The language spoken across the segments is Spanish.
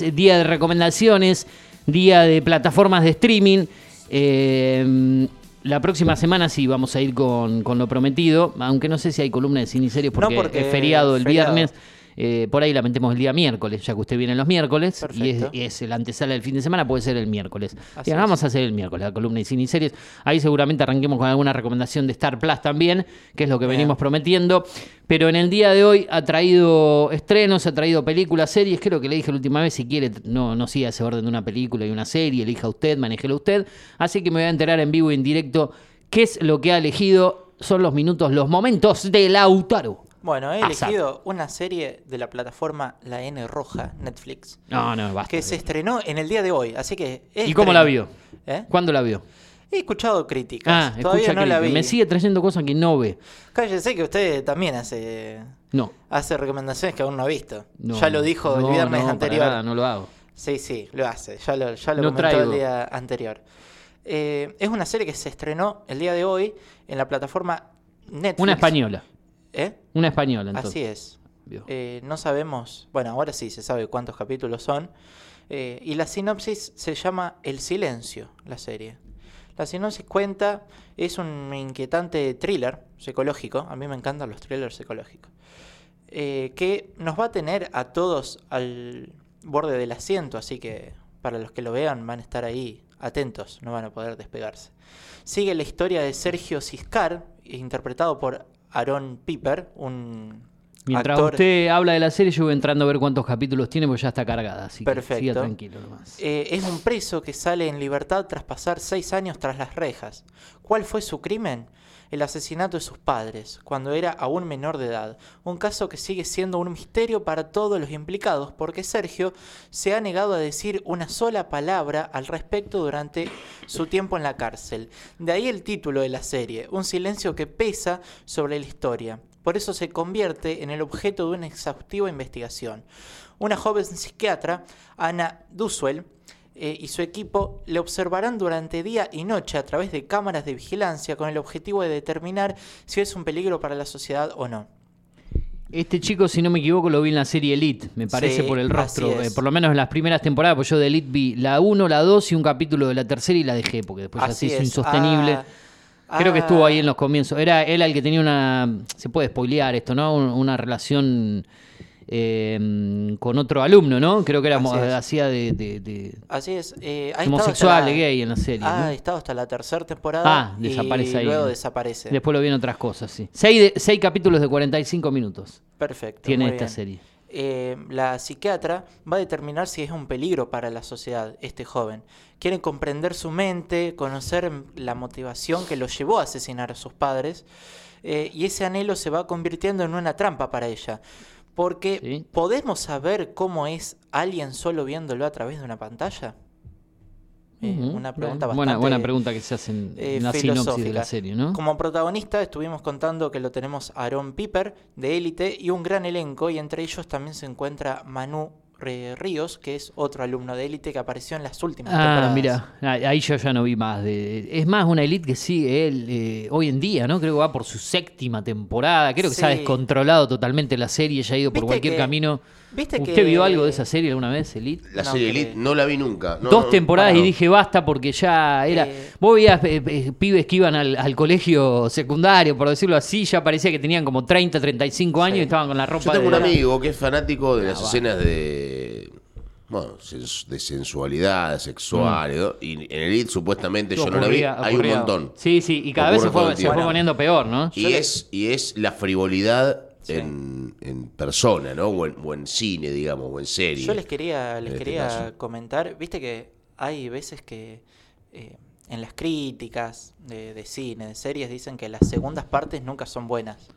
Día de recomendaciones, día de plataformas de streaming. Eh, la próxima semana sí vamos a ir con, con lo prometido, aunque no sé si hay columna de cine y series porque, No, porque es feriado el feriado. viernes. Eh, por ahí la metemos el día miércoles, ya que usted viene los miércoles y es, y es el antesala del fin de semana, puede ser el miércoles. Es. vamos a hacer el miércoles la columna de cine y series. Ahí seguramente arranquemos con alguna recomendación de Star Plus también, que es lo que Bien. venimos prometiendo. Pero en el día de hoy ha traído estrenos, ha traído películas, series. Creo que le dije la última vez, si quiere, no, no siga ese orden de una película y una serie, elija usted, manéjelo usted. Así que me voy a enterar en vivo y en directo qué es lo que ha elegido. Son los minutos, los momentos de Lautaro. Bueno, he elegido una serie de la plataforma La N Roja, Netflix, No, no, basta. que se estrenó en el día de hoy, así que... ¿Y cómo la vio? ¿Eh? ¿Cuándo la vio? He escuchado críticas, Ah, todavía no la vi. me sigue trayendo cosas que no ve. Cállese que usted también hace, No. hace recomendaciones que aún no ha visto. no, ya lo dijo el viernes no, para anterior. nada, no lo hago. Sí, sí, lo hace. Ya lo, ya lo No comentó traigo. el día anterior. Eh, es una serie que se estrenó el día de hoy en la plataforma Netflix. Una española. ¿Eh? Una española, entonces. Así es. Eh, no sabemos, bueno, ahora sí se sabe cuántos capítulos son. Eh, y la sinopsis se llama El Silencio, la serie. La sinopsis cuenta, es un inquietante thriller psicológico, a mí me encantan los thrillers psicológicos, eh, que nos va a tener a todos al borde del asiento, así que para los que lo vean van a estar ahí atentos, no van a poder despegarse. Sigue la historia de Sergio Ciscar, interpretado por Aaron Piper, un Mientras actor usted habla de la serie, yo voy entrando a ver cuántos capítulos tiene, porque ya está cargada. Así que Perfecto. siga tranquilo nomás. Eh, es un preso que sale en libertad tras pasar seis años tras las rejas. ¿Cuál fue su crimen? El asesinato de sus padres, cuando era aún menor de edad. Un caso que sigue siendo un misterio para todos los implicados, porque Sergio se ha negado a decir una sola palabra al respecto durante su tiempo en la cárcel. De ahí el título de la serie, un silencio que pesa sobre la historia. Por eso se convierte en el objeto de una exhaustiva investigación. Una joven psiquiatra, Ana Duswell, eh, y su equipo le observarán durante día y noche a través de cámaras de vigilancia con el objetivo de determinar si es un peligro para la sociedad o no. Este chico, si no me equivoco, lo vi en la serie Elite, me parece Sí, por el rostro. eh, por lo menos en las primeras temporadas, pues yo de Elite vi la 1, la 2 y un capítulo de la tercera y la dejé, porque después Así así es es. insostenible. Ah, Creo que ah, estuvo ahí en los comienzos. Era él el que tenía una. Se puede spoilear esto, ¿no? Un- Una relación eh, con otro alumno, ¿no? Creo que era hacía de, de- de Así es. eh, ha homosexual, de gay en la serie. Ha ¿no? estado hasta la tercera temporada Ah, y desaparece ahí, luego desaparece. Después lo vi en otras cosas, sí. Seis, de- seis capítulos de 45 minutos Perfecto. tiene esta bien. serie. eh, la psiquiatra va a determinar si es un peligro para la sociedad este joven. Quiere comprender su mente, conocer la motivación que lo llevó a asesinar a sus padres, eh, y ese anhelo se va convirtiendo en una trampa para ella. Porque Sí. ¿podemos saber cómo es alguien solo viéndolo a través de una pantalla? Eh. Una pregunta bastante buena, buena pregunta que se hace en, eh, la sinopsis de la serie, ¿no? Como protagonista estuvimos contando que lo tenemos a Aaron Piper de Élite y un gran elenco y entre ellos también se encuentra Manu Ríos, que es otro alumno de Élite que apareció en las últimas Ah, mira, ahí yo ya no vi más. De, es más una elite que sigue él eh, hoy en día, ¿no? Creo que va por su séptima temporada. Creo que se ha Sí. descontrolado totalmente la serie, ya ha ido por cualquier que- camino. Viste ¿Usted que- vio algo de esa serie alguna vez, Elite? La No, serie que- Elite no la vi nunca. No, Dos no, temporadas no. y dije basta porque ya era. Eh. Vos veías eh, eh, pibes que iban al, al colegio secundario, por decirlo así, ya parecía que tenían como 30, 35 años Sí. y estaban con la ropa Yo tengo de- un amigo que es fanático de Ah, las va. escenas de. Bueno, de sensualidad sexual. ¿no? Y en Elite, supuestamente, yo no la vi. Ocurría- Hay un montón. Sí, sí, y cada vez se fue, se fue poniendo peor, ¿no? Y es, y es la frivolidad en, en persona, ¿no? O en, o en cine, digamos, o en serie. Yo les quería, les este quería comentar, viste que hay veces que eh, en las críticas de, de cine, de series, dicen que las segundas partes nunca son buenas.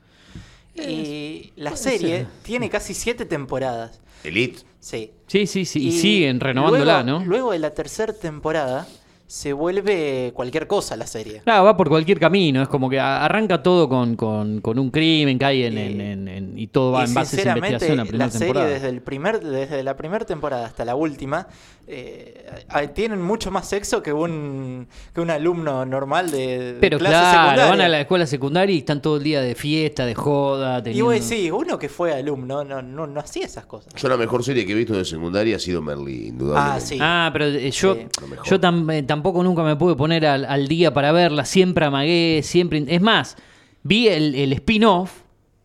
Y la serie ser. tiene casi siete temporadas. Elite. Sí. Sí, sí, sí. Y, siguen renovándola, luego, ¿no? Luego de la tercera temporada se vuelve cualquier cosa la serie. Claro, va por cualquier camino. Es como que arranca todo con, con- con un crimen que hay en, Y- en- y todo va y en base a esa investigación la primera la serie temporada. desde el primer desde la primera temporada hasta la última eh, tienen mucho más sexo que un que un alumno normal de, de Pero clase claro, secundaria. van a la escuela secundaria y están todo el día de fiesta, de joda. Y vos decís, uno que fue alumno no, no, no hacía esas cosas. Yo la mejor serie que he visto de secundaria ha sido Merlí, indudablemente. Ah, sí. Ah, pero eh, yo, Sí. Yo tam- eh, tampoco nunca me pude poner al, al día para verla. Siempre amagué, siempre. Es más, vi el, el spin-off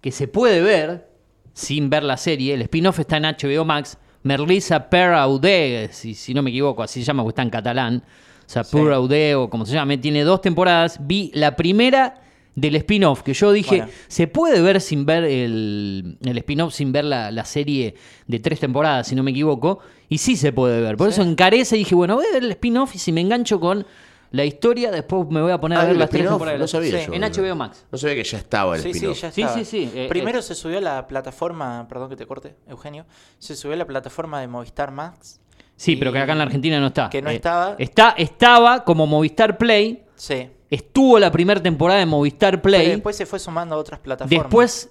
que se puede ver sin ver la serie. El spin-off está en HBO Max. Merlisa per Aude, si, si no me equivoco, así se llama, porque está en catalán. O sea, Sí. Pur Aude, o como se llame. Tiene dos temporadas. Vi la primera del spin-off, que yo dije, Bueno. se puede ver sin ver el, el spin-off, sin ver la, la serie de tres temporadas, si no me equivoco. Y sí se puede ver. Por Sí. eso encarece y dije, bueno, voy a ver el spin-off y si me engancho con la historia, después me voy a poner Ah, a ver ¿el las tres temporadas. No sabía Sí, yo. En HBO Max. No sabía que ya estaba el Sí, sí, ya Sí, estaba. sí, sí, eh, Primero eh. se subió a la plataforma, perdón que te corte, Eugenio, se subió a la plataforma de Movistar Max. Sí, y- pero que acá en la Argentina no está. Eh, Que no estaba. Está, estaba como Movistar Play. Sí. Estuvo la primera temporada de Movistar Pero Play. después se fue sumando a otras plataformas. Después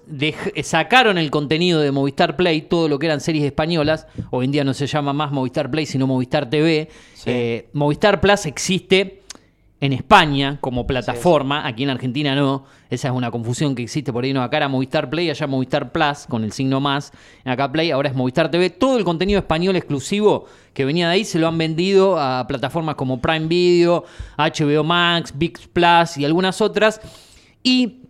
eh, sacaron el contenido de Movistar Play, todo lo que eran series españolas. Hoy en día no se llama más Movistar Play, sino Movistar TV. Sí. Eh, Movistar Plus existe en España como plataforma, aquí en Argentina no. Esa es una confusión que existe por ahí. No, acá era Movistar Play, allá Movistar Plus con el signo más. Acá Play, ahora es Movistar TV. Todo el contenido español exclusivo que venía de ahí se lo han vendido a plataformas como Prime Video, HBO Max, VIX Plus y algunas otras. Y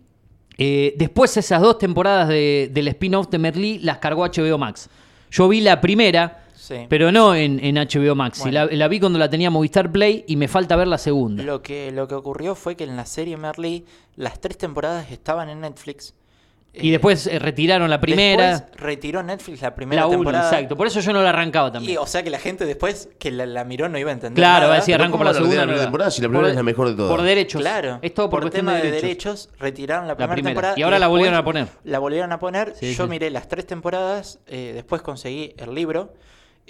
eh, después esas dos temporadas de- del spin-off de Merlí las cargó HBO Max. Yo vi la primera, Sí. pero no en, en HBO Max. Y Bueno. la, la vi cuando la tenía Movistar Play y me falta ver la segunda. Lo que, lo que ocurrió fue que en la serie Merly las tres temporadas estaban en Netflix. y Eh, después eh, retiraron la primera, después retiró Netflix la primera la una, temporada. exacto. Por eso yo no la arrancaba Y, también. o sea que la gente después que la, la miró no iba a entender. Claro, nada. va a decir arranco ¿cómo por la segunda. la temporada si la primera Por- es la mejor de todas? Por derechos. Claro, Es todo por, cuestión tema de derechos. retiraron la primera, primera. temporada. Y ahora la volvieron a poner. La volvieron a poner. Sí, Yo sí. miré las tres temporadas, eh, después conseguí el libro,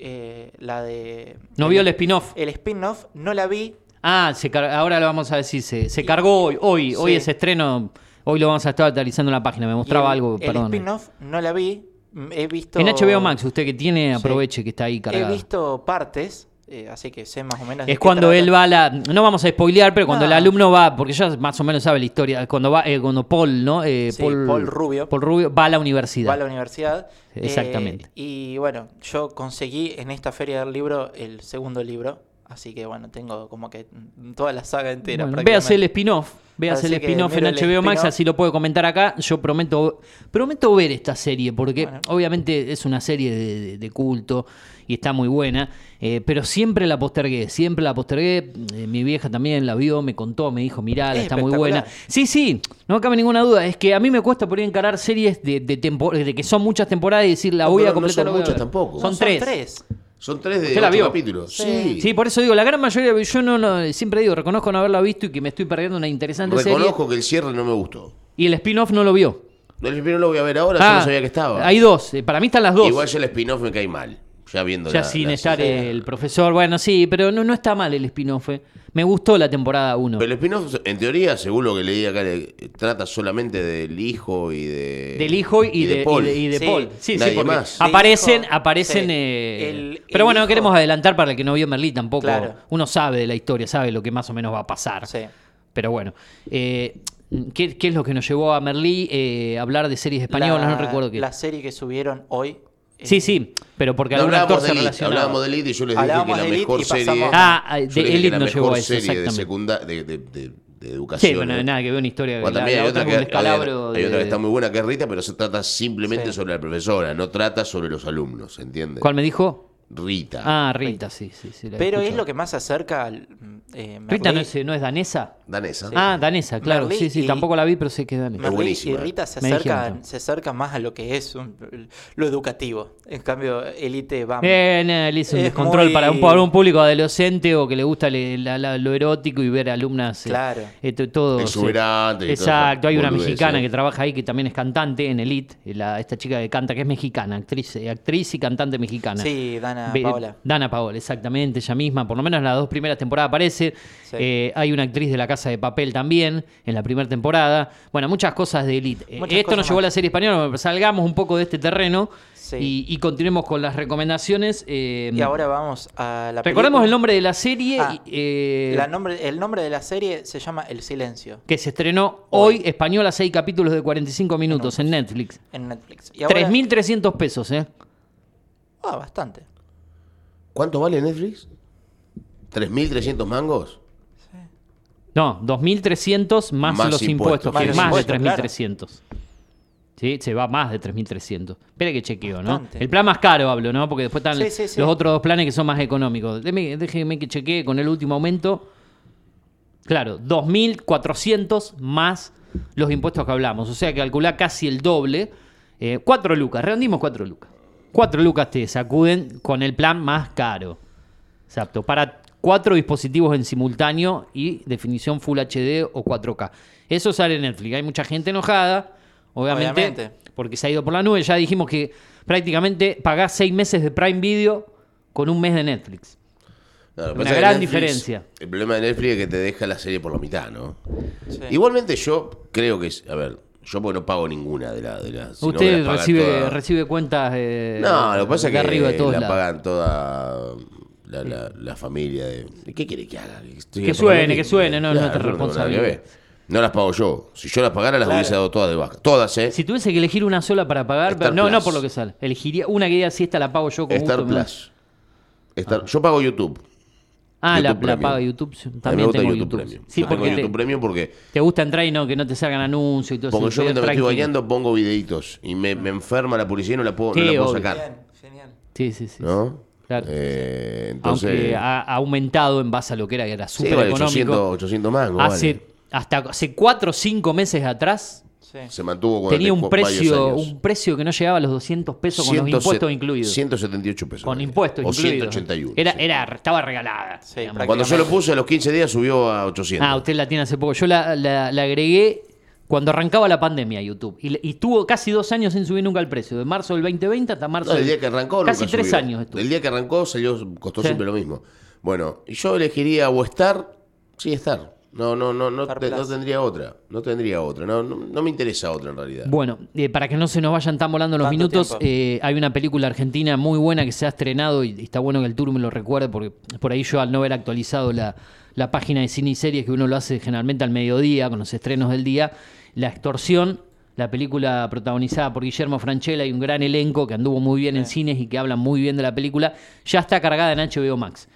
eh, la de... No vio el spin-off. El spin-off no la vi, Ah, se ahora lo vamos a decir. Se, se cargó hoy. Hoy, hoy Sí. es estreno. Hoy lo vamos a estar actualizando en la página. Me mostraba el- algo, El perdón. spin-off no la vi. He visto. En HBO Max, usted que tiene, Sí. aproveche que está ahí He cargado. visto partes, eh, así que sé más o menos. Es cuando trata. él va a la. No vamos a spoilear, pero cuando No. el alumno va, porque ya más o menos sabe la historia. Cuando va, eh, cuando Paul, ¿no? Eh, Sí, Paul Rubio. Paul Rubio va a la universidad. Va a la universidad. eh, Exactamente. y bueno, yo conseguí en esta feria del libro el segundo libro. Así que bueno, tengo como que mm, toda la saga entera. Bueno, véase el spin-off. Véase el spin-off en HBO Max, spin-off. así lo puedo comentar acá. Yo prometo, prometo ver esta serie, porque Bueno. obviamente es una serie de, de- de culto y está muy buena. eh, pero siempre la postergué, siempre la postergué. eh, mi vieja también la vio, me contó, me dijo, mirá, Es está muy buena. Sí, sí, no cabe ninguna duda. Es que a mí me cuesta por ahí encarar series de, de, de que son muchas temporadas y decir, la No, voy a no completar. son voy a muchas tampoco. Son, No, tres. Son tres de ¿Usted la ocho capítulos. Sí. Por eso digo, la gran mayoría, yo no, no- siempre digo, reconozco no haberla visto y que me estoy perdiendo una interesante serie. Reconozco que el cierre no me gustó. Y el spin-off no lo vio. El spin-off lo voy a ver ahora, yo Ah, no sabía que estaba. Hay dos. eh, Para mí están las dos. Igual ya el spin-off me cae mal. Ya viendo ya la- sin la estar el profesor. Bueno, sí, pero no, no está mal el spin-off. eh. Me gustó la temporada 1. Pero el spin-off, en teoría, según lo que leí acá, le- trata solamente del hijo y de. Del hijo y, de, Paul. y de, y de Sí. Paul. Sí, sí, Nadie porque más. Del Aparecen, hijo, aparecen. sí. eh, El- pero el bueno, no hijo- queremos adelantar para el que no vio Merlí tampoco. Claro. Uno sabe de la historia, sabe lo que más o menos va a pasar. Sí. Pero bueno. eh, ¿qué, qué es lo que nos llevó a Merlí eh, a hablar de series españolas? La- no recuerdo qué. La serie que subieron hoy. Eh, Sí, sí, pero porque No, algún actor hablábamos de se Elite, hablábamos de Elite y yo les dije que la mejor serie. Ah, de Elite llevó mejor a eso, serie de secunda de, de, de- de educación. Sí, bueno, ¿no? nada que ver una historia. Bueno, la- también la hay otra que, hay de- otra que está muy buena que es Rita, pero se trata simplemente Sí. sobre la profesora, no trata sobre los alumnos, ¿entiendes? ¿Cuál me dijo? Rita. Ah, Rita, sí, sí. sí la he Pero es escuchado. lo que más se acerca al. eh, Rita Merlí- no es, no es danesa. Danesa. Ah, danesa, claro. Merlí sí, sí, y- tampoco la vi, pero sé que es danesa. Es Merlí buenísima. y Rita se Me dijeron acercan, también. se acerca más a lo que es un- lo educativo. En cambio, Elite va. Eh, no, él hizo un Es descontrol muy- para, un, para un público adolescente o que le gusta le- la- la- lo erótico y ver alumnas. eh, Claro. eh, to- todo. sí. Exuberante y todas Exacto, hay una boludeces. mexicana que trabaja ahí que también es cantante en Elite. la- esta chica que canta, que es mexicana, actriz, eh, actriz y cantante mexicana. Sí, Dana Ve- Paola. Dana Paola, exactamente, ella misma. Por lo menos en las dos primeras temporadas aparece. Sí. Eh, hay una actriz de La Casa de Papel también en la primera temporada. Bueno, muchas cosas de Elite. Eh, Muchas Esto nos llevó a la serie española, pero salgamos un poco de este terreno Sí. y, y continuemos con las recomendaciones. eh, Y ahora vamos a la recordemos película. el nombre de la serie Ah, y, eh, La nombre, el nombre de la serie se llama El Silencio que se estrenó hoy, Hoy. española, seis capítulos de 45 minutos en Netflix. en Netflix. Y ahora- 3.300 pesos, ¿eh? Ah, bastante. ¿Cuánto vale Netflix? ¿3.300 mangos? No, 2.300 más, Más los impuestos. impuestos, Más que los es más de impuestos, 3.300. Sí, se va más de 3.300. Espera que chequeo, ¿no? El plan más caro hablo, ¿no? Porque después están Sí, sí, sí. los otros dos planes que son más económicos. Déjeme, déjeme que chequee con el último aumento. Claro, 2.400 más los impuestos que hablamos. O sea, que calcula casi el doble. Eh, 4 lucas, redondimos 4 lucas. 4 lucas te sacuden con el plan más caro. Exacto, para cuatro dispositivos en simultáneo y definición Full HD o 4K. Eso sale en Netflix. Hay mucha gente enojada, obviamente, Obviamente. porque se ha ido por la nube. Ya dijimos que prácticamente pagás seis meses de Prime Video con un mes de Netflix. No, Una gran Netflix- diferencia. El problema de Netflix es que te deja la serie por la mitad, ¿no? Sí. Igualmente yo creo que, es- a ver, yo porque no pago ninguna de las... De las si no Usted las recibe, recibe cuentas eh, No, lo que pasa es que arriba todos la lados. pagan toda la, la- la familia de... ¿Qué quiere que haga? Estoy Que suene, que suene, no, no es Claro, nada que responsabilidad. No las pago yo. Si yo las pagara, las Claro. hubiese dado todas de baja. Todas, ¿eh? Si tuviese que elegir una sola para pagar, Star pero no, no por lo que sale. Elegiría una que diga si esta la pago yo con Star gusto. Plus. Star- Yo pago YouTube. Ah, la, YouTube la paga YouTube. sí, A mí me También gusta tengo YouTube, YouTube. Premium. Sí, Yo tengo porque YouTube te, Premium porque, te gusta entrar y no que no te salgan anuncios y todo porque eso. yo mientras me estoy bañando pongo videitos y me, me enferma la publicidad y no la puedo, Sí, no la puedo sacar. Bien, genial. Sí, sí, sí. ¿No? Claro. Eh, entonces, Aunque ha, aumentado en base a lo que era, que era sí, súper vale, económico. 800, 800 mangos. hace, vale. Hasta hace 4 o 5 meses atrás Sí. Se mantuvo con tenía un precio, años. un precio que no llegaba a los 200 pesos con los 100, impuestos incluidos. 178 pesos. con impuestos O incluidos. 181. Era, sí. era, estaba regalada. Sí. Cuando yo lo puse a los 15 días subió a 800. Ah, usted la tiene hace poco. Yo la, la- la agregué cuando arrancaba la pandemia a YouTube. Y, y estuvo casi dos años sin subir nunca el precio. De marzo del 2020 hasta marzo No, el del- día que arrancó Casi tres subió. años estuvo. El día que arrancó salió, costó Sí. siempre lo mismo. Bueno, y yo elegiría o Star, sí, Star. No, no, no, no, te- tendría otra. No tendría otra. No, no, no me interesa otra en realidad. Bueno, eh, para que no se nos vayan tan volando los minutos, eh, hay una película argentina muy buena que se ha estrenado y, y está bueno que el tour me lo recuerde porque por ahí yo al no haber actualizado la, la página de cine y series que uno lo hace generalmente al mediodía con los estrenos del día, La Extorsión, la película protagonizada por Guillermo Franchella y un gran elenco que anduvo muy bien en cines y que hablan muy bien de la película, ya está cargada en HBO Max.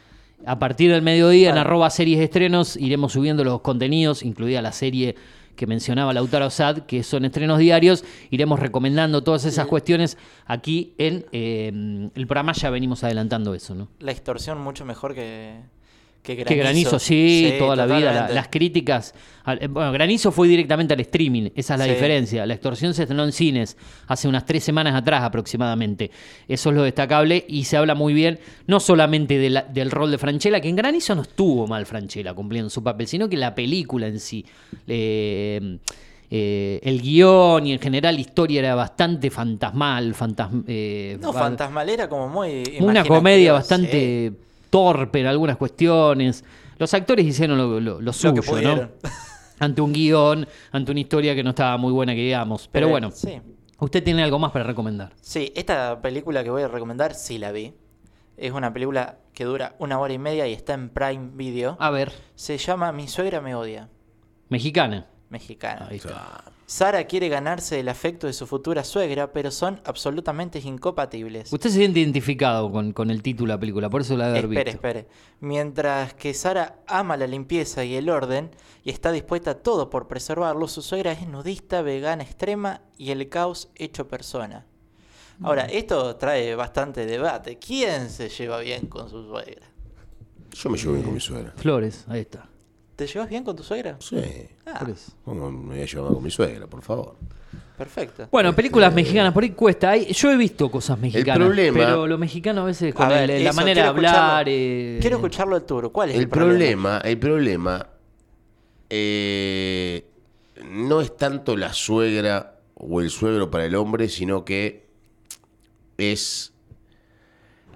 A partir del mediodía en arroba series de estrenos iremos subiendo los contenidos, incluida la serie que mencionaba Lautaro Sad, que son estrenos diarios. Iremos recomendando todas esas cuestiones aquí en eh, el programa. Ya venimos adelantando eso, ¿no? La extorsión mucho mejor que, que granizo. Que Granizo, sí, toda la vida. la- las críticas. al- eh, Bueno, Granizo fue directamente al streaming, esa es la Sí. diferencia. La extorsión se estrenó en cines hace unas tres semanas atrás aproximadamente. Eso es lo destacable y se habla muy bien, no solamente de la- del rol de Franchella, que en Granizo no estuvo mal Franchella cumpliendo su papel, sino que la película en sí. eh, eh, el guion y en general la historia era bastante fantasmal, fantasma, eh, No, va- fantasmalera como muy. una comedia sí. Torpe en algunas cuestiones. Los actores hicieron lo, lo- lo suyo, que ¿no? Ante un guion, ante una historia que no estaba muy buena, que digamos. Pero, bueno, Sí. usted tiene algo más para recomendar. Sí, esta película que voy a recomendar sí la vi. Es una película que dura una hora y media y está en Prime Video. A ver, Se llama Mi suegra me odia. mexicana. Mexicana. Ahí está. Sara quiere ganarse el afecto de su futura suegra, pero son absolutamente incompatibles. Usted se siente identificado con, con el título de la película, por eso la debe Espere, visto. espere. Mientras que Sara ama la limpieza y el orden y está dispuesta a todo por preservarlo, su suegra es nudista, vegana extrema y el caos hecho persona. Ahora, esto trae bastante debate. ¿Quién se lleva bien con su suegra? Yo me llevo bien con mi suegra. Flores, ahí está. ¿Te llevas bien con tu suegra? Sí. Ah. ¿Cómo me voy a llevar con mi suegra, por favor? perfecto. Bueno, películas mexicanas, por ahí cuesta. Hay- yo he visto cosas mexicanas, problema- pero los mexicanos a veces con A ver, el- la eso, manera de quiero escucharlo. hablar... eh, Quiero escucharlo de Turo. ¿Cuál es el, El problema, el problema eh, no es tanto la suegra o el suegro para el hombre, sino que es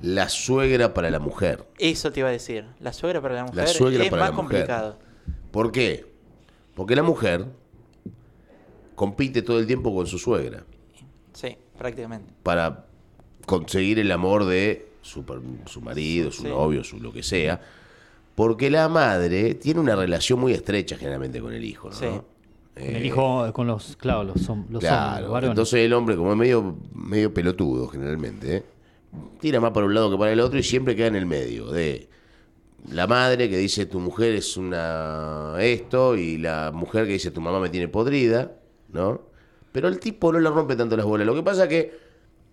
la suegra para la mujer. Eso te iba a decir. La suegra para la mujer suegra es para más la mujer. complicado. ¿Por qué? Porque la mujer compite todo el tiempo con su suegra Sí, prácticamente. para conseguir el amor de su, su marido, su Sí. novio, su lo que sea. Porque la madre tiene una relación muy estrecha generalmente con el hijo, ¿no? Sí. El hijo, con los, claro, los, los hombres, Claro, los varones. entonces el hombre, como es medio, medio pelotudo generalmente, ¿eh? tira más para un lado que para el otro y siempre queda en el medio. De la madre que dice tu mujer es una esto y la mujer que dice tu mamá me tiene podrida, ¿no? Pero el tipo no le rompe tanto las bolas. Lo que pasa que,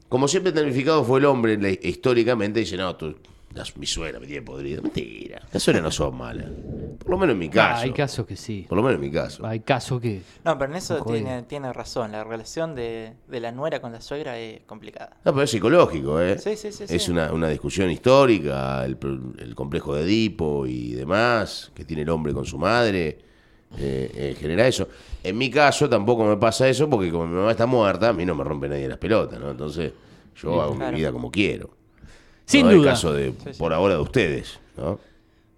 como siempre tecnificado fue el hombre históricamente, dice, no, tú, la- mi suegra me tiene podrida. Mentira, las suegras no son malas. Por lo menos en mi Ah, caso. hay casos que sí. Por lo menos en mi caso. Hay casos que. No, pero en eso tiene, tiene razón. La relación de, de la nuera con la suegra es complicada. No, pero es psicológico, ¿eh? Sí, sí, sí, Es sí. Una, una discusión histórica, el, pro- el complejo de Edipo y demás, que tiene el hombre con su madre, eh, eh, genera eso. En mi caso tampoco me pasa eso, porque como mi mamá está muerta, a mí no me rompe nadie las pelotas, ¿no? Entonces yo hago claro. mi vida como quiero. Sin no es el duda. caso de, Sí, sí. por ahora, de ustedes, ¿no?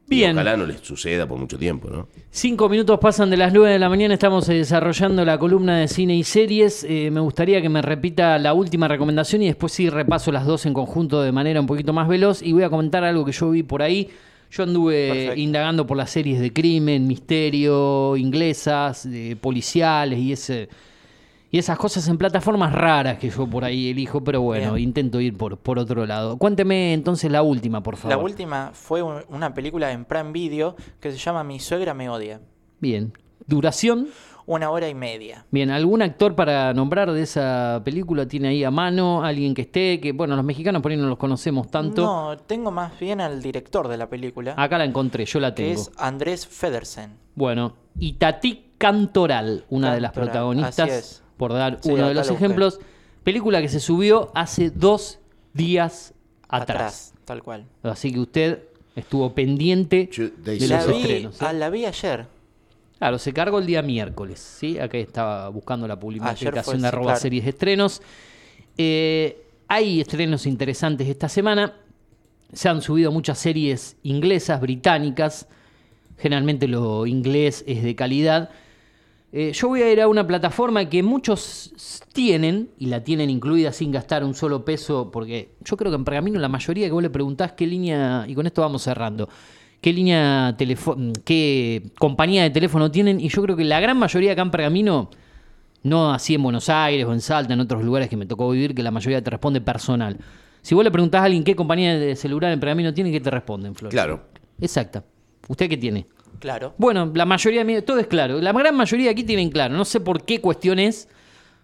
Y Bien. ojalá no les suceda por mucho tiempo, ¿no? Cinco minutos pasan de las nueve de la mañana, estamos eh, desarrollando la columna de cine y series. Eh, me gustaría que me repita la última recomendación y después sí repaso las dos en conjunto de manera un poquito más veloz y voy a comentar algo que yo vi por ahí. Yo anduve Perfecto. indagando por las series de crimen, misterio, inglesas, de policiales y ese y esas cosas en plataformas raras que yo por ahí elijo, pero bueno, Bien. intento ir por, por otro lado. Cuénteme entonces la última, por favor. La última fue un- una película en Prime Video que se llama Mi suegra me odia. Bien. Duración. Una hora y media. Bien, ¿algún actor para nombrar de esa película tiene ahí a mano? ¿Alguien que esté? Que bueno, los mexicanos por ahí no los conocemos tanto. No, tengo más bien al director de la película, Acá la encontré, yo la que tengo. es Andrés Federsen. Bueno, Itatí Cantoral, una de las Cantoral, protagonistas, así es. Por dar Sí, uno de los ejemplos. Película que se subió hace dos días atrás. tal cual. Así que usted estuvo pendiente Two days de La los vi, estrenos. ah, la vi ayer. Claro, se cargó el día miércoles, ¿sí? Acá estaba buscando la publicación de arroba claro. series de estrenos. Eh, hay estrenos interesantes esta semana. Se han subido muchas series inglesas, británicas. Generalmente lo inglés es de calidad. Eh, yo voy a ir a una plataforma que muchos tienen, y la tienen incluida sin gastar un solo peso, porque yo creo que en Pergamino la mayoría que vos le preguntás qué línea, y con esto vamos cerrando, qué línea telefo- qué compañía de teléfono tienen, y yo creo que la gran mayoría acá en Pergamino, no así en Buenos Aires o en Salta, en otros lugares que me tocó vivir, que la mayoría te responde personal. Si vos le preguntás a alguien qué compañía de celular en Pergamino tiene, ¿qué te responden, Flor? Claro. Exacta. ¿Usted qué tiene? Claro. Bueno, la mayoría, de mi- todo es claro. La gran mayoría aquí tienen claro. No sé por qué cuestión es,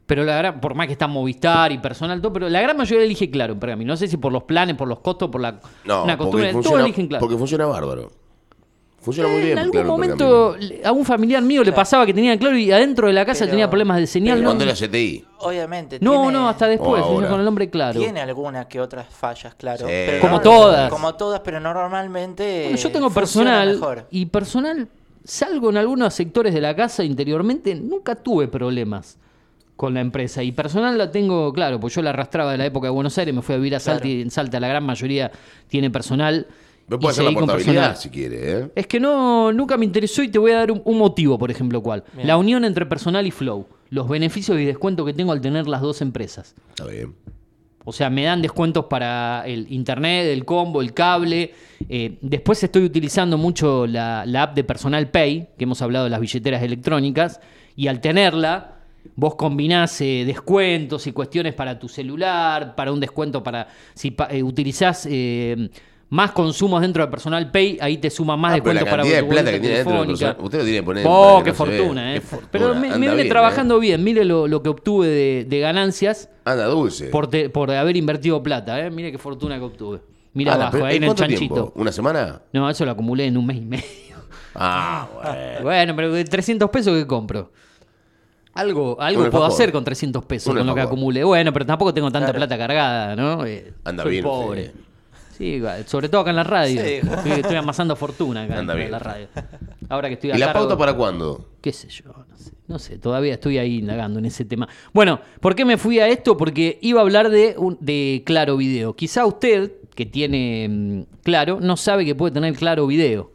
pero la gran, por más que está Movistar y personal, todo, pero la gran mayoría elige claro en Pergamino. No sé si por los planes, por los costos, por la No, una costumbre. Todos funciona, eligen claro. porque funciona bárbaro. Funciona muy bien. en algún claro, momento a un familiar mío le pasaba que tenía claro y adentro de la casa Pero- tenía problemas de señal. No, ¿Cuándo era CTI? Obviamente. no, tiene- no, hasta después, O ahora. con el nombre claro. Tiene algunas que otras fallas, claro. Sí. pero Como no- todas. Como todas, pero normalmente. Bueno, yo tengo personal mejor. y personal, salgo en algunos sectores de la casa interiormente, nunca tuve problemas con la empresa. Y personal la tengo, claro, pues yo la arrastraba de la época de Buenos Aires, me fui a vivir a Salta Claro. y en Salta la gran mayoría tiene personal. Me puede hacer la portabilidad si quiere, ¿eh? Es que no, nunca me interesó y te voy a dar un, un motivo, por ejemplo, cuál. Bien. La unión entre personal y Flow. Los beneficios y descuentos que tengo al tener las dos empresas. Está bien. O sea, me dan descuentos para el internet, el combo, el cable. Eh, después estoy utilizando mucho la, la app de Personal Pay, que hemos hablado de las billeteras electrónicas. Y al tenerla, vos combinás eh, descuentos y cuestiones para tu celular, para un descuento para. Si pa- eh, utilizás eh, más consumos dentro de Personal Pay, ahí te suman más Ah, descuentos para de plata que tiene dentro personal- usted lo tiene que poner Oh, que qué no fortuna, ¿eh? Qué fortuna. Pero me, me viene trabajando ¿eh? bien. Mire lo, lo que obtuve de, de ganancias Anda dulce. por, te- por haber invertido plata, ¿eh? Mire qué fortuna que obtuve. Mira abajo, pero ahí en el ¿cuánto chanchito. tiempo? ¿Una semana? No, eso lo acumulé en un mes y medio. Ah, bueno. Bueno, pero de 300 pesos que compro. Algo, algo puedo hacer con 300 pesos con lo que acumule. Bueno, pero tampoco tengo tanta Claro. plata cargada, ¿no? Eh, Anda soy bien pobre. usted. Sí, igual, sobre todo acá en la radio. Sí. Estoy, estoy amasando fortuna acá Anda en bien. la radio. Ahora que estoy ¿Y a la cargo- pauta para cuándo? qué sé yo, no sé, no sé, todavía estoy ahí indagando en ese tema. Bueno, ¿por qué me fui a esto? Porque iba a hablar de, un- de Claro Video. Quizá usted que tiene mm, Claro no sabe que puede tener Claro Video.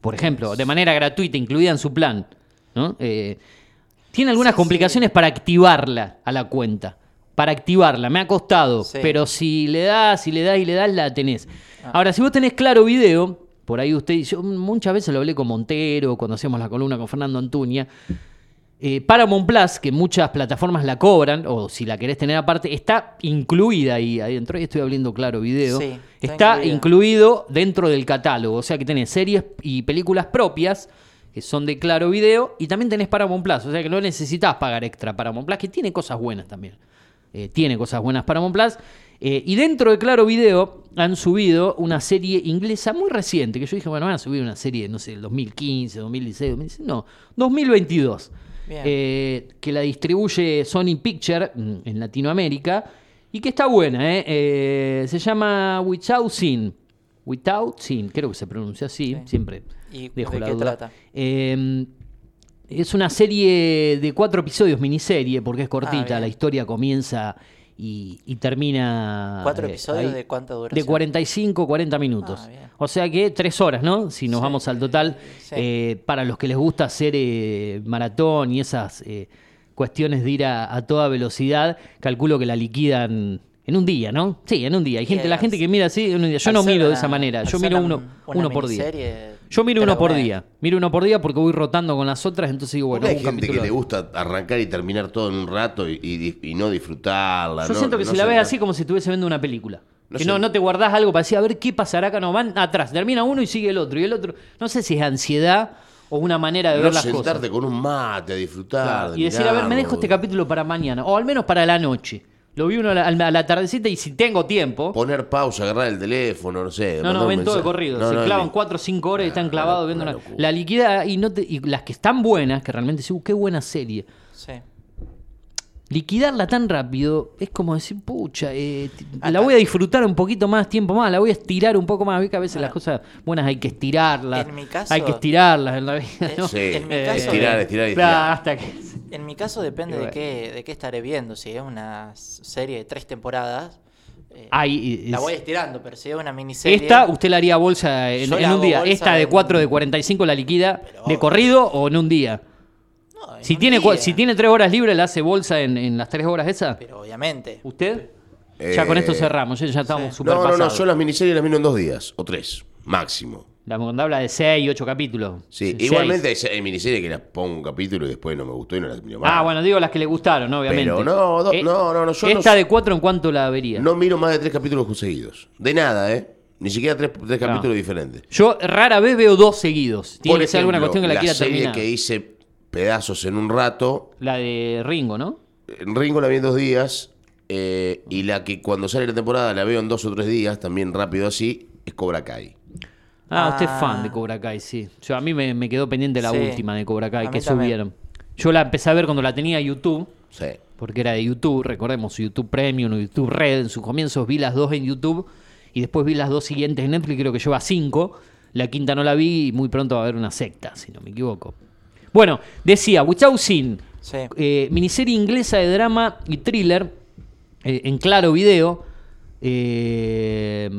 Por ejemplo, de manera gratuita, incluida en su plan. ¿no? Eh, tiene algunas Sí, complicaciones para activarla a la cuenta. Para activarla, me ha costado. Sí. Pero si le das, si le das y le das, la tenés. Ah. Ahora, si vos tenés claro video, por ahí usted, yo muchas veces lo hablé con Montero, cuando hacíamos la columna con Fernando Antuña. Eh, Paramount Plus, que muchas plataformas la cobran, o si la querés tener aparte, está incluida ahí adentro. Ahí estoy hablando claro video. Sí, está incluido dentro del catálogo. O sea que tenés series y películas propias que son de Claro Video y también tenés Paramount Plus. O sea que no necesitas pagar extra Paramount Plus, que tiene cosas buenas también. Eh, tiene cosas buenas Paramount Plus. Eh, y dentro de Claro Video han subido una serie inglesa muy reciente, que yo dije, bueno, van a subir una serie, no sé, del 2015, 2016, 2016. No, 2022. Bien. Eh, que la distribuye Sony Picture mm, en Latinoamérica y que está buena, ¿eh? Eh, se llama Without Sin. Without Sin, creo que se pronuncia así, Sí. siempre ¿Y dejo de la qué duda. trata? Es una serie de cuatro episodios, miniserie, porque es cortita. bien. la historia comienza y, y termina. ¿Cuatro eh, episodios ahí, de cuánta De duración? 45, 40 minutos. Ah, o sea que tres horas, ¿no? Si nos Sí, vamos al total. sí. eh, para los que les gusta hacer eh, maratón y esas eh, cuestiones de ir a, a toda velocidad, calculo que la liquidan. En un día, ¿no? Sí, en un día. Hay gente, la gente que mira así, en un día. Yo no miro de esa manera. Yo miro uno, uno por día. Yo miro uno por día. Miro uno por día porque voy rotando con las otras, entonces digo, bueno, Porque hay un gente que le gusta arrancar y terminar todo en un rato y, y- y no disfrutarla. Yo ¿no? siento que No si la sé, ves no- así como si estuviese viendo una película. No que sé. no, no te guardás algo para decir, a ver qué pasará acá. No, van atrás. Termina uno y sigue el otro. Y el otro. No sé si es ansiedad o una manera de no ver las sentarte cosas. con un mate a disfrutar. De Y decir, a ver, me mirarlo. dejo este capítulo para mañana. O al menos para la noche. Lo vi uno a la, a la tardecita y si tengo tiempo. Poner pausa, agarrar el teléfono, no sé. No, no, ven todo de corrido. No, se no, clavan ni- 4 o 5 horas y están Ah, clavados viendo una. La liquida y, no te- y las que están buenas, que realmente sí, uh, qué buena serie. Sí. Liquidarla tan rápido es como decir, pucha, eh, la voy a disfrutar un poquito más tiempo más, la voy a estirar un poco más. Que a veces Bueno. las cosas buenas hay que estirarlas. En mi caso- hay que estirarlas en la vida. ¿no? Sí, En mi Eh, caso- estirar, estirar claro, estirar. hasta que. En mi caso depende de qué, de qué estaré viendo. Si es una serie de tres temporadas, eh, Ay, la voy estirando, pero si es una miniserie... esta usted la haría bolsa en, en un día. Esta de en- 4 de 45 la liquida de corrido o en un día. No, Si tiene, si tiene 3 horas libres, la hace bolsa en, en las 3 horas esas. Pero obviamente. ¿Usted? ya con Eh, esto cerramos, ya, ya estamos sí. súper No, no, no, yo las miniseries las miro en dos días, o tres, máximo. La cuando habla de 6, 8 capítulos. Sí, Seis. igualmente hay, hay miniseries que las pongo un capítulo y después no me gustó y no las miro más. Ah, bueno, digo las que le gustaron, ¿no? obviamente. Pero no, do- Eh, no, no, no, yo no Esta de 4 en cuánto la vería. No miro más de tres capítulos seguidos. De nada, ¿eh? Ni siquiera tres, tres No. capítulos diferentes. Yo rara vez veo dos seguidos. Tiene Por que ser alguna cuestión que la, quiera serie terminar. que hice pedazos en un rato, La de Ringo, ¿no? en Ringo la vi en dos días, eh, y la que cuando sale la temporada la veo en dos o tres días, también rápido así, es Cobra Kai. Ah, usted es Ah. fan de Cobra Kai, sí. Yo, a mí me, me quedó pendiente la Sí. última de Cobra Kai A que también. subieron. Yo la empecé a ver cuando la tenía YouTube, Sí. porque era de YouTube, recordemos, YouTube Premium YouTube Red. En sus comienzos vi las dos en YouTube y después vi las dos siguientes en Netflix, creo que lleva cinco. La quinta no la vi y muy pronto va a haber una secta, si no me equivoco. Bueno, decía, Without Sin, Sí. eh, miniserie inglesa de drama y thriller eh, en claro video. Eh,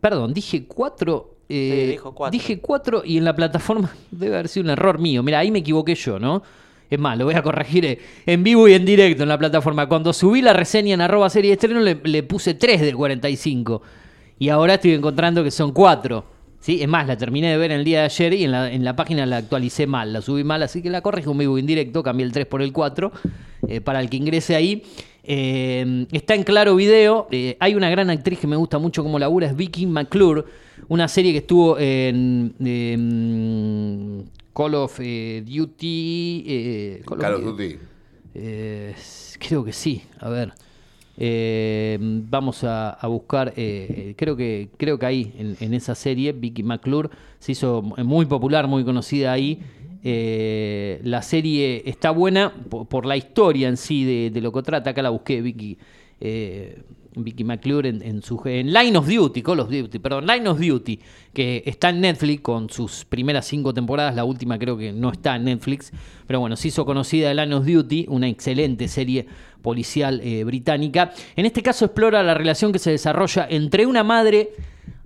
perdón, dije cuatro. eh, Sí, dijo cuatro. Dije cuatro y en la plataforma debe haber sido un error mío. Mira, ahí me equivoqué yo, ¿no? Es más, lo voy a corregir eh, en vivo y en directo en la plataforma. Cuando subí la reseña en arroba serie de estreno le, le puse 3 del 45. Y ahora estoy encontrando que son 4. ¿Sí? Es más, la terminé de ver el día de ayer y en la, en la página la actualicé mal, la subí mal, así que la corrijo en vivo y en directo, cambié el 3 por el 4 eh, para el que ingrese ahí. Eh, está en claro video. eh, hay una gran actriz que me gusta mucho como labura, es Vicky McClure, una serie que estuvo en em, Call of Duty. Call of Duty. creo que sí. A ver. Eh, vamos a, buscar. eh, creo que creo que ahí, en, en esa serie, Vicky McClure se hizo muy popular, muy conocida ahí. Eh, la serie está buena por, por la historia en sí de, de lo que trata. Acá la busqué, Vicky eh, Vicky McClure en, su Line of Duty, Call of Duty, perdón, Line of Duty, que está en Netflix con sus primeras cinco temporadas, la última creo que no está en Netflix, pero bueno, se hizo conocida Line of Duty, una excelente serie policial eh, británica. En este caso explora la relación que se desarrolla entre una madre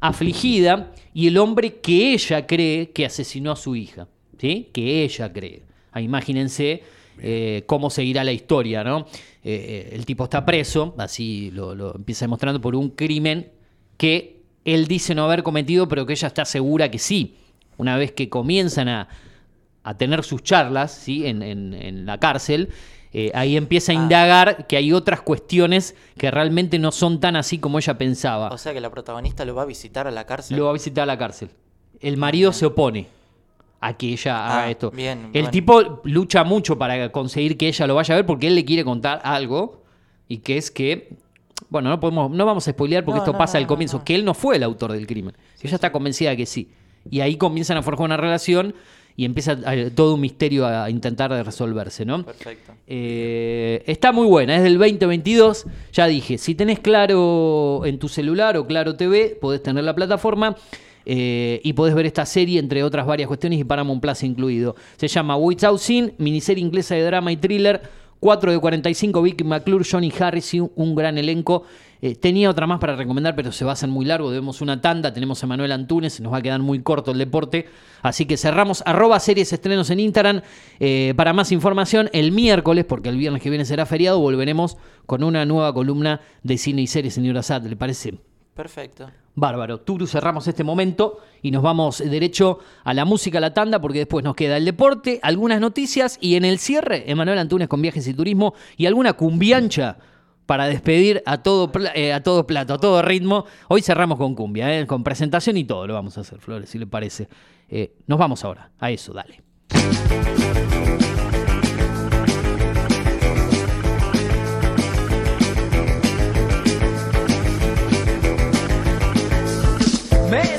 afligida y el hombre que ella cree que asesinó a su hija, ¿sí? Que ella cree. Ah, imagínense eh, cómo seguirá la historia, ¿no? Eh, el tipo está preso, así lo, lo empieza demostrando por un crimen que él dice no haber cometido, pero que ella está segura que sí. Una vez que comienzan a, a tener sus charlas ¿sí? en, en- en la cárcel, eh, ahí empieza a Ah. indagar que hay otras cuestiones que realmente no son tan así como ella pensaba. O sea que la protagonista lo va a visitar a la cárcel. Lo va a visitar a la cárcel. El marido se opone a que ella haga Ah, esto. bien, el bueno. tipo lucha mucho para conseguir que ella lo vaya a ver porque él le quiere contar algo y que es que bueno, no podemos no vamos a spoilear porque No, esto no, pasa no, al comienzo, que él no fue el autor del crimen. ella está convencida de que sí. Y ahí comienzan a forjar una relación y empieza eh, todo un misterio a intentar de resolverse, ¿no? Perfecto. Eh, está muy buena, es del 2022. Ya dije, si tenés Claro en tu celular o Claro TV, podés tener la plataforma eh, y podés ver esta serie, entre otras varias cuestiones, y Paramount Plus incluido. Se llama Without Sin, miniserie inglesa de drama y thriller. 4 de 45, Vicky McClure, Johnny Harris y un, gran elenco. Eh, tenía otra más para recomendar, pero se va a hacer muy largo. Debemos una tanda. Tenemos a Manuel Antunes, nos va a quedar muy corto el deporte. Así que cerramos arroba series estrenos en Instagram. Eh, para más información, el miércoles, porque el viernes que viene será feriado, volveremos con una nueva columna de cine y series, señor Assad. ¿Le parece? Perfecto. Bárbaro. Turu, cerramos este momento y nos vamos derecho a la música, a la tanda, porque después nos queda el deporte, algunas noticias y en el cierre, Emanuel Antunes con viajes y turismo y alguna cumbiancha para despedir a todo, eh, a todo plato, a todo ritmo. Hoy cerramos con cumbia, eh, con presentación y todo lo vamos a hacer, Flores, si le parece. Eh, nos vamos ahora, a eso, dale. Man.